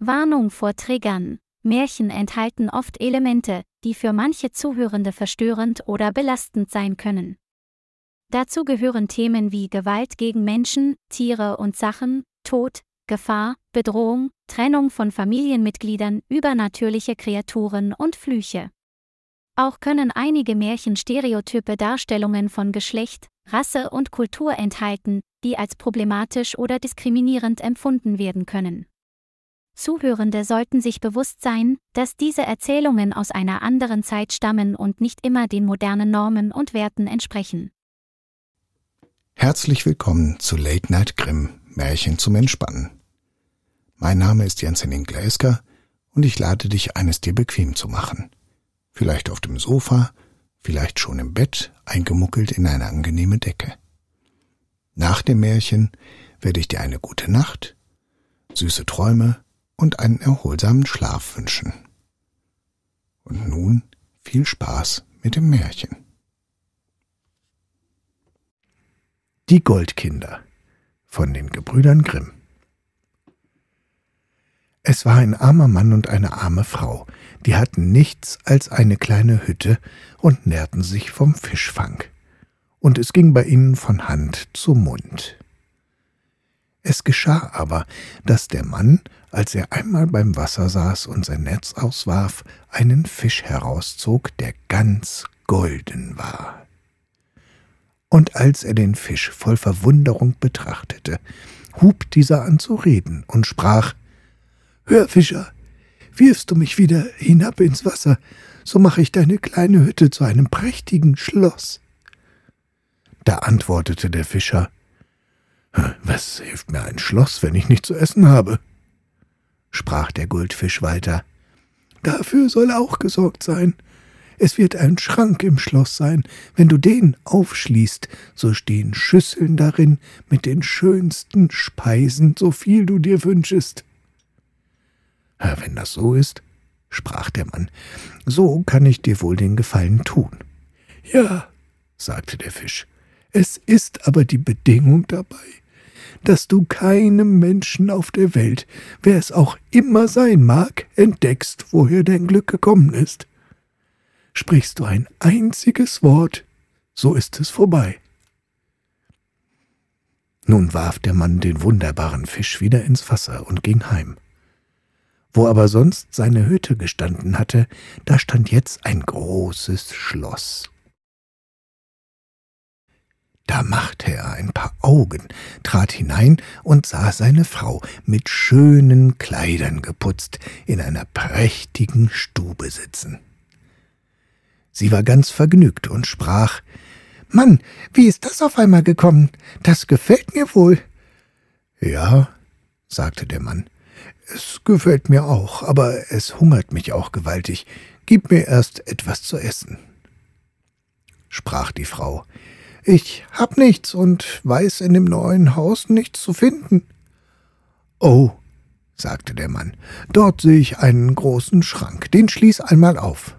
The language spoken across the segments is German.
Warnung vor Triggern. Märchen enthalten oft Elemente, die für manche Zuhörende verstörend oder belastend sein können. Dazu gehören Themen wie Gewalt gegen Menschen, Tiere und Sachen, Tod, Gefahr, Bedrohung, Trennung von Familienmitgliedern, übernatürliche Kreaturen und Flüche. Auch können einige Märchen stereotype Darstellungen von Geschlecht, Rasse und Kultur enthalten, die als problematisch oder diskriminierend empfunden werden können. Zuhörende sollten sich bewusst sein, dass diese Erzählungen aus einer anderen Zeit stammen und nicht immer den modernen Normen und Werten entsprechen. Herzlich willkommen zu Late Night Grimm Märchen zum Entspannen. Mein Name ist Jens-Henning Gläsker und ich lade dich ein, es dir bequem zu machen. Vielleicht auf dem Sofa, vielleicht schon im Bett, eingemuckelt in eine angenehme Decke. Nach dem Märchen werde ich dir eine gute Nacht, süße Träume und einen erholsamen Schlaf wünschen. Und nun viel Spaß mit dem Märchen. Die Goldkinder von den Gebrüdern Grimm. Es war ein armer Mann und eine arme Frau, die hatten nichts als eine kleine Hütte und nährten sich vom Fischfang. Und es ging bei ihnen von Hand zu Mund. Es geschah aber, dass der Mann, als er einmal beim Wasser saß und sein Netz auswarf, einen Fisch herauszog, der ganz golden war. Und als er den Fisch voll Verwunderung betrachtete, hub dieser an zu reden und sprach Hör, Fischer, wirfst du mich wieder hinab ins Wasser, so mache ich deine kleine Hütte zu einem prächtigen Schloss. Da antwortete der Fischer Was hilft mir ein Schloss, wenn ich nichts zu essen habe? sprach der Goldfisch weiter. Dafür soll auch gesorgt sein. Es wird ein Schrank im Schloss sein. Wenn du den aufschließt, so stehen Schüsseln darin mit den schönsten Speisen, so viel du dir wünschest. Wenn das so ist, sprach der Mann, so kann ich dir wohl den Gefallen tun. Ja, sagte der Fisch, es ist aber die Bedingung dabei, dass du keinem Menschen auf der Welt, wer es auch immer sein mag, entdeckst, woher dein Glück gekommen ist. Sprichst du ein einziges Wort, so ist es vorbei. Nun warf der Mann den wunderbaren Fisch wieder ins Wasser und ging heim. Wo aber sonst seine Hütte gestanden hatte, da stand jetzt ein großes Schloss. Da machte er ein paar Augen, trat hinein und sah seine Frau mit schönen Kleidern geputzt in einer prächtigen Stube sitzen. Sie war ganz vergnügt und sprach Mann, wie ist das auf einmal gekommen? Das gefällt mir wohl. Ja, sagte der Mann, es gefällt mir auch, aber es hungert mich auch gewaltig. Gib mir erst etwas zu essen. Sprach die Frau, ich hab nichts und weiß in dem neuen Haus nichts zu finden. Oh, sagte der Mann, dort sehe ich einen großen Schrank, den schließ einmal auf.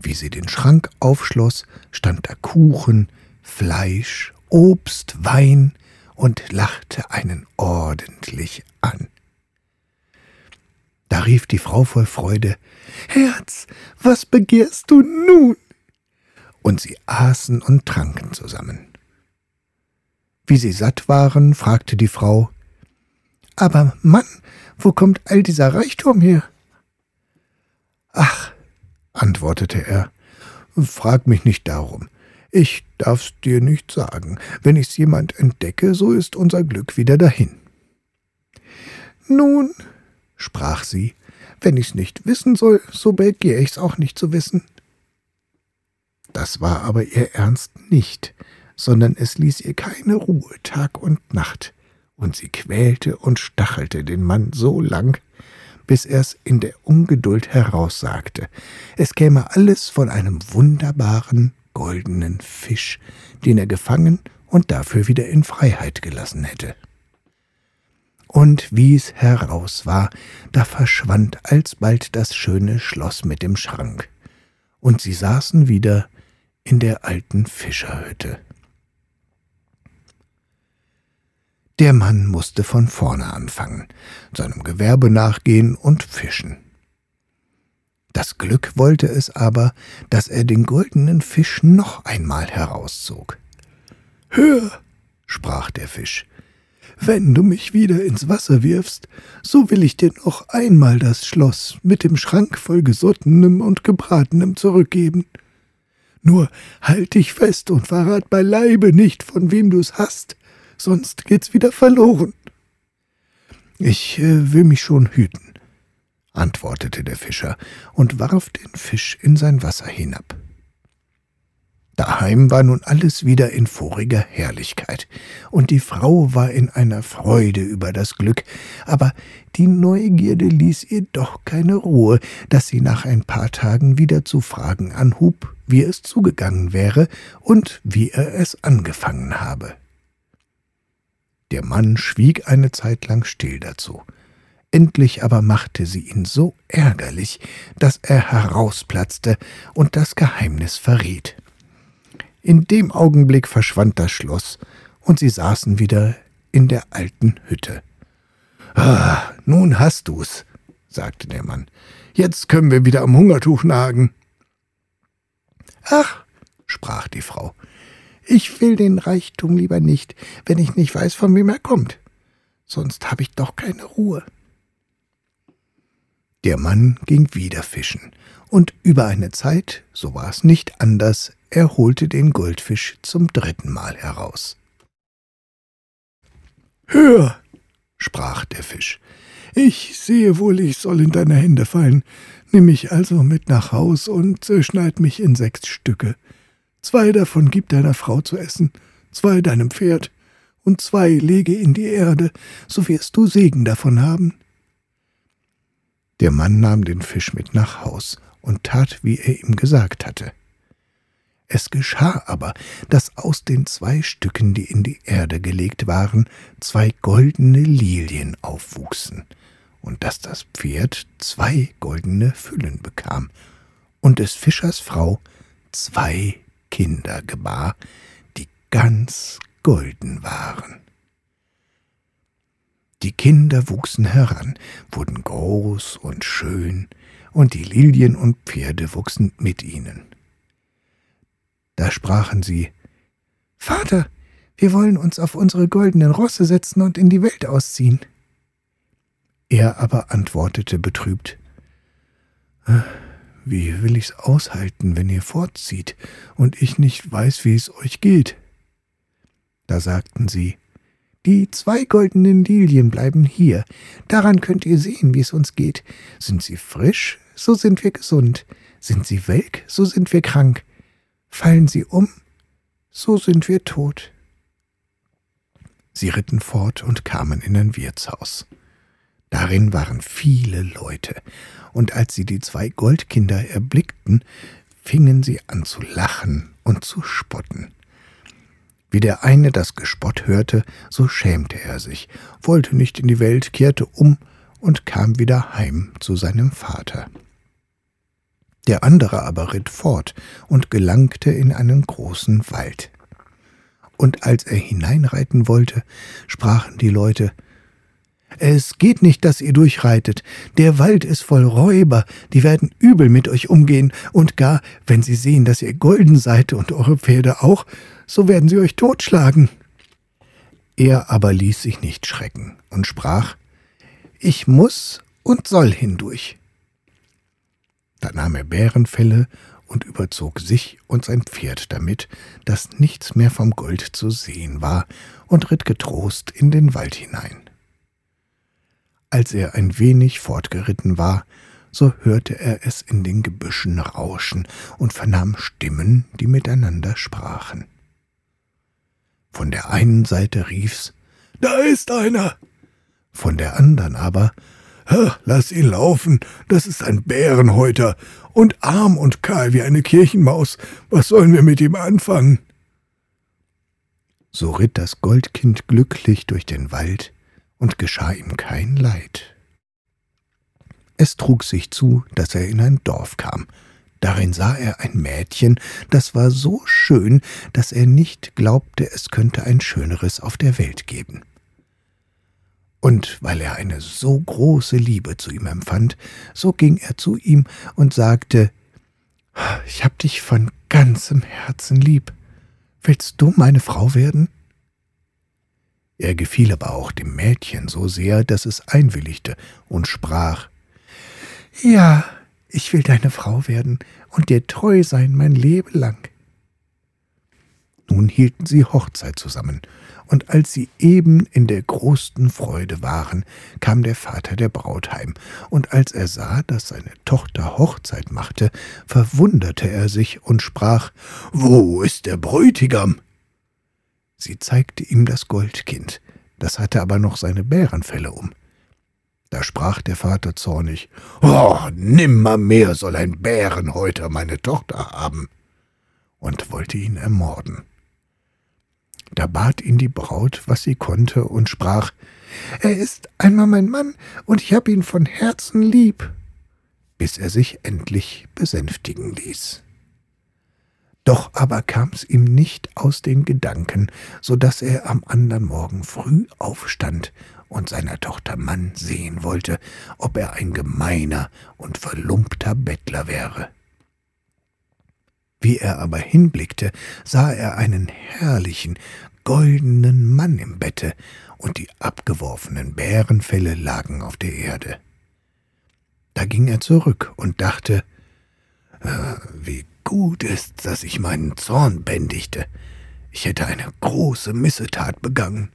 Wie sie den Schrank aufschloss, stand da Kuchen, Fleisch, Obst, Wein und lachte einen ordentlich an. Da rief die Frau voll Freude Herz, was begehrst du nun? Und sie aßen und tranken zusammen. Wie sie satt waren, fragte die Frau Aber Mann, wo kommt all dieser Reichtum her? Ach, antwortete er, frag mich nicht darum. Ich darf's dir nicht sagen. Wenn ich's jemand entdecke, so ist unser Glück wieder dahin. Nun, sprach sie, wenn ich's nicht wissen soll, so begehr ich's auch nicht zu wissen. Das war aber ihr Ernst nicht, sondern es ließ ihr keine Ruhe Tag und Nacht, und sie quälte und stachelte den Mann so lang, bis er's in der Ungeduld heraussagte. Es käme alles von einem wunderbaren goldenen Fisch, den er gefangen und dafür wieder in Freiheit gelassen hätte. Und wie's heraus war, da verschwand alsbald das schöne Schloss mit dem Schrank, und sie saßen wieder in der alten Fischerhütte. Der Mann musste von vorne anfangen, seinem Gewerbe nachgehen und fischen. Das Glück wollte es aber, dass er den goldenen Fisch noch einmal herauszog. Hör, sprach der Fisch, wenn du mich wieder ins Wasser wirfst, so will ich dir noch einmal das Schloss mit dem Schrank voll Gesottenem und Gebratenem zurückgeben. Nur halt dich fest und verrat beileibe nicht, von wem du's hast, sonst geht's wieder verloren. Ich äh, will mich schon hüten, antwortete der Fischer und warf den Fisch in sein Wasser hinab. Daheim war nun alles wieder in voriger Herrlichkeit, und die Frau war in einer Freude über das Glück, aber die Neugierde ließ ihr doch keine Ruhe, dass sie nach ein paar Tagen wieder zu fragen anhub, wie es zugegangen wäre und wie er es angefangen habe. Der Mann schwieg eine Zeit lang still dazu. Endlich aber machte sie ihn so ärgerlich, dass er herausplatzte und das Geheimnis verriet. In dem Augenblick verschwand das Schloss, und sie saßen wieder in der alten Hütte. Ah, nun hast du's, sagte der Mann. Jetzt können wir wieder am Hungertuch nagen. Ach, sprach die Frau, ich will den Reichtum lieber nicht, wenn ich nicht weiß, von wem er kommt. Sonst habe ich doch keine Ruhe. Der Mann ging wieder fischen, und über eine Zeit, so war es nicht anders, er holte den Goldfisch zum dritten Mal heraus. Hör, sprach der Fisch, ich sehe wohl, ich soll in deine Hände fallen. Nimm mich also mit nach Haus und zerschneid mich in sechs Stücke. Zwei davon gib deiner Frau zu essen, zwei deinem Pferd, und zwei lege in die Erde, so wirst du Segen davon haben. Der Mann nahm den Fisch mit nach Haus und tat, wie er ihm gesagt hatte. Es geschah aber, dass aus den zwei Stücken, die in die Erde gelegt waren, zwei goldene Lilien aufwuchsen, und dass das Pferd zwei goldene Füllen bekam, und des Fischers Frau zwei Kinder gebar, die ganz golden waren. Kinder wuchsen heran, wurden groß und schön, und die Lilien und Pferde wuchsen mit ihnen. Da sprachen sie Vater, wir wollen uns auf unsere goldenen Rosse setzen und in die Welt ausziehen. Er aber antwortete betrübt wie will ich's aushalten, wenn ihr fortzieht und ich nicht weiß, wie es euch geht? Da sagten sie, die zwei goldenen Lilien bleiben hier. Daran könnt ihr sehen, wie es uns geht. Sind sie frisch, so sind wir gesund. Sind sie welk, so sind wir krank. Fallen sie um, so sind wir tot. Sie ritten fort und kamen in ein Wirtshaus. Darin waren viele Leute, und als sie die zwei Goldkinder erblickten, fingen sie an zu lachen und zu spotten. Wie der eine das Gespott hörte, so schämte er sich, wollte nicht in die Welt, kehrte um und kam wieder heim zu seinem Vater. Der andere aber ritt fort und gelangte in einen großen Wald. Und als er hineinreiten wollte, sprachen die Leute es geht nicht, dass ihr durchreitet. Der Wald ist voll Räuber, die werden übel mit euch umgehen, und gar, wenn sie sehen, dass ihr golden seid und eure Pferde auch, so werden sie euch totschlagen. Er aber ließ sich nicht schrecken und sprach, Ich muss und soll hindurch. Da nahm er Bärenfelle und überzog sich und sein Pferd damit, dass nichts mehr vom Gold zu sehen war, und ritt getrost in den Wald hinein. Als er ein wenig fortgeritten war, so hörte er es in den Gebüschen rauschen und vernahm Stimmen, die miteinander sprachen. Von der einen Seite rief's Da ist einer. Von der anderen aber Lass ihn laufen, das ist ein Bärenhäuter und arm und kahl wie eine Kirchenmaus. Was sollen wir mit ihm anfangen? So ritt das Goldkind glücklich durch den Wald, und geschah ihm kein Leid. Es trug sich zu, dass er in ein Dorf kam. Darin sah er ein Mädchen, das war so schön, dass er nicht glaubte, es könnte ein schöneres auf der Welt geben. Und weil er eine so große Liebe zu ihm empfand, so ging er zu ihm und sagte, Ich hab dich von ganzem Herzen lieb. Willst du meine Frau werden? Er gefiel aber auch dem Mädchen so sehr, dass es einwilligte und sprach, Ja, ich will deine Frau werden und dir treu sein mein Leben lang. Nun hielten sie Hochzeit zusammen, und als sie eben in der größten Freude waren, kam der Vater der Braut heim, und als er sah, dass seine Tochter Hochzeit machte, verwunderte er sich und sprach Wo ist der Bräutigam? Sie zeigte ihm das Goldkind, das hatte aber noch seine Bärenfelle um. Da sprach der Vater zornig Oh, nimmermehr soll ein Bärenhäuter meine Tochter haben, und wollte ihn ermorden. Da bat ihn die Braut, was sie konnte, und sprach Er ist einmal mein Mann, und ich hab ihn von Herzen lieb, bis er sich endlich besänftigen ließ. Doch aber kam's ihm nicht aus den Gedanken, so dass er am andern Morgen früh aufstand und seiner Tochter Mann sehen wollte, ob er ein gemeiner und verlumpter Bettler wäre. Wie er aber hinblickte, sah er einen herrlichen, goldenen Mann im Bette, und die abgeworfenen Bärenfelle lagen auf der Erde. Da ging er zurück und dachte, äh, wie gut ist, dass ich meinen Zorn bändigte. Ich hätte eine große Missetat begangen.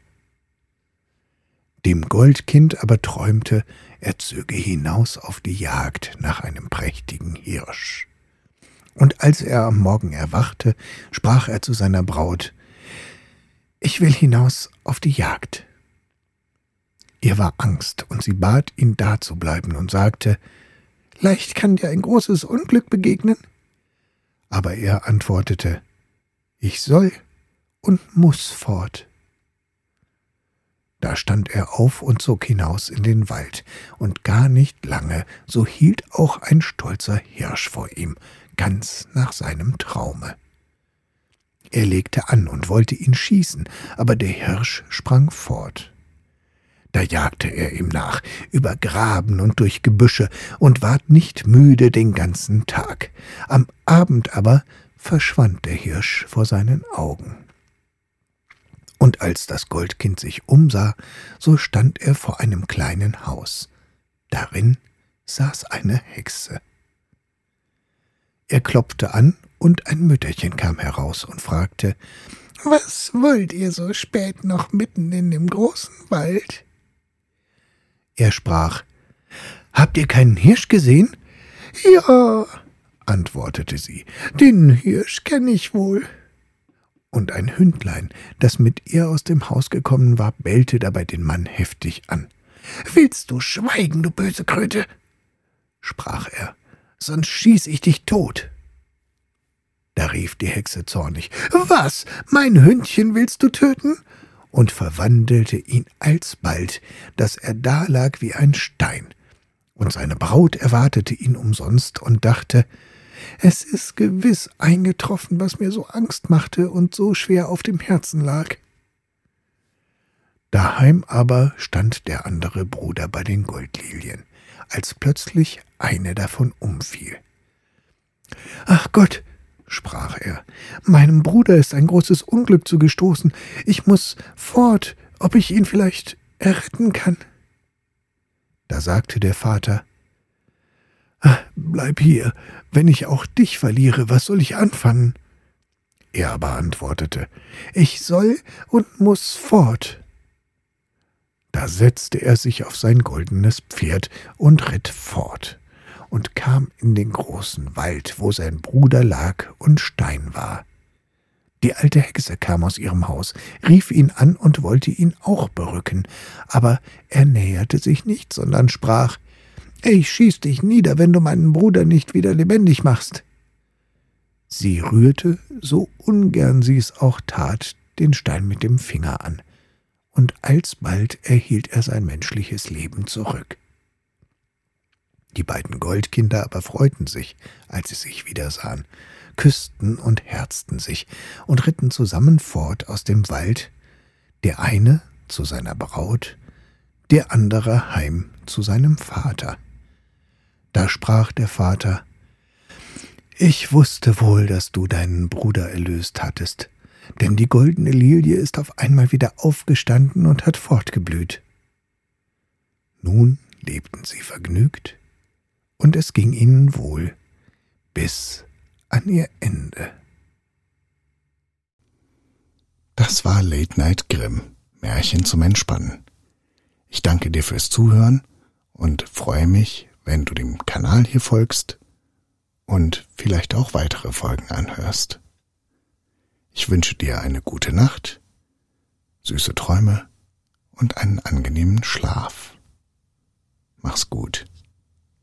Dem Goldkind aber träumte, er zöge hinaus auf die Jagd nach einem prächtigen Hirsch. Und als er am Morgen erwachte, sprach er zu seiner Braut Ich will hinaus auf die Jagd. Ihr war Angst, und sie bat ihn da zu bleiben und sagte Leicht kann dir ein großes Unglück begegnen. Aber er antwortete Ich soll und muss fort. Da stand er auf und zog hinaus in den Wald, und gar nicht lange, so hielt auch ein stolzer Hirsch vor ihm, ganz nach seinem Traume. Er legte an und wollte ihn schießen, aber der Hirsch sprang fort. Da jagte er ihm nach, über Graben und durch Gebüsche, und ward nicht müde den ganzen Tag. Am Abend aber verschwand der Hirsch vor seinen Augen. Und als das Goldkind sich umsah, so stand er vor einem kleinen Haus. Darin saß eine Hexe. Er klopfte an, und ein Mütterchen kam heraus und fragte Was wollt ihr so spät noch mitten in dem großen Wald? Er sprach Habt ihr keinen Hirsch gesehen? Ja, antwortete sie, den Hirsch kenne ich wohl und ein Hündlein, das mit ihr aus dem Haus gekommen war, bellte dabei den Mann heftig an. Willst du schweigen, du böse Kröte? sprach er, sonst schieß ich dich tot. Da rief die Hexe zornig Was, mein Hündchen willst du töten? Und verwandelte ihn alsbald, dass er dalag wie ein Stein. Und seine Braut erwartete ihn umsonst und dachte, es ist gewiss eingetroffen, was mir so Angst machte und so schwer auf dem Herzen lag. Daheim aber stand der andere Bruder bei den Goldlilien, als plötzlich eine davon umfiel. Ach Gott, sprach er, meinem Bruder ist ein großes Unglück zugestoßen. Ich muss fort, ob ich ihn vielleicht erretten kann. Da sagte der Vater, Bleib hier, wenn ich auch dich verliere, was soll ich anfangen? Er aber antwortete, ich soll und muss fort. Da setzte er sich auf sein goldenes Pferd und ritt fort und kam in den großen Wald, wo sein Bruder lag und Stein war. Die alte Hexe kam aus ihrem Haus, rief ihn an und wollte ihn auch berücken, aber er näherte sich nicht, sondern sprach ich schieß dich nieder, wenn du meinen Bruder nicht wieder lebendig machst. Sie rührte, so ungern sie es auch tat, den Stein mit dem Finger an, und alsbald erhielt er sein menschliches Leben zurück. Die beiden Goldkinder aber freuten sich, als sie sich wiedersahen, küssten und herzten sich und ritten zusammen fort aus dem Wald, der eine zu seiner Braut, der andere heim zu seinem Vater. Da sprach der Vater Ich wusste wohl, dass du deinen Bruder erlöst hattest, denn die goldene Lilie ist auf einmal wieder aufgestanden und hat fortgeblüht. Nun lebten sie vergnügt, und es ging ihnen wohl bis an ihr Ende. Das war Late Night Grimm, Märchen zum Entspannen. Ich danke dir fürs Zuhören und freue mich, wenn du dem Kanal hier folgst und vielleicht auch weitere Folgen anhörst. Ich wünsche dir eine gute Nacht, süße Träume und einen angenehmen Schlaf. Mach's gut.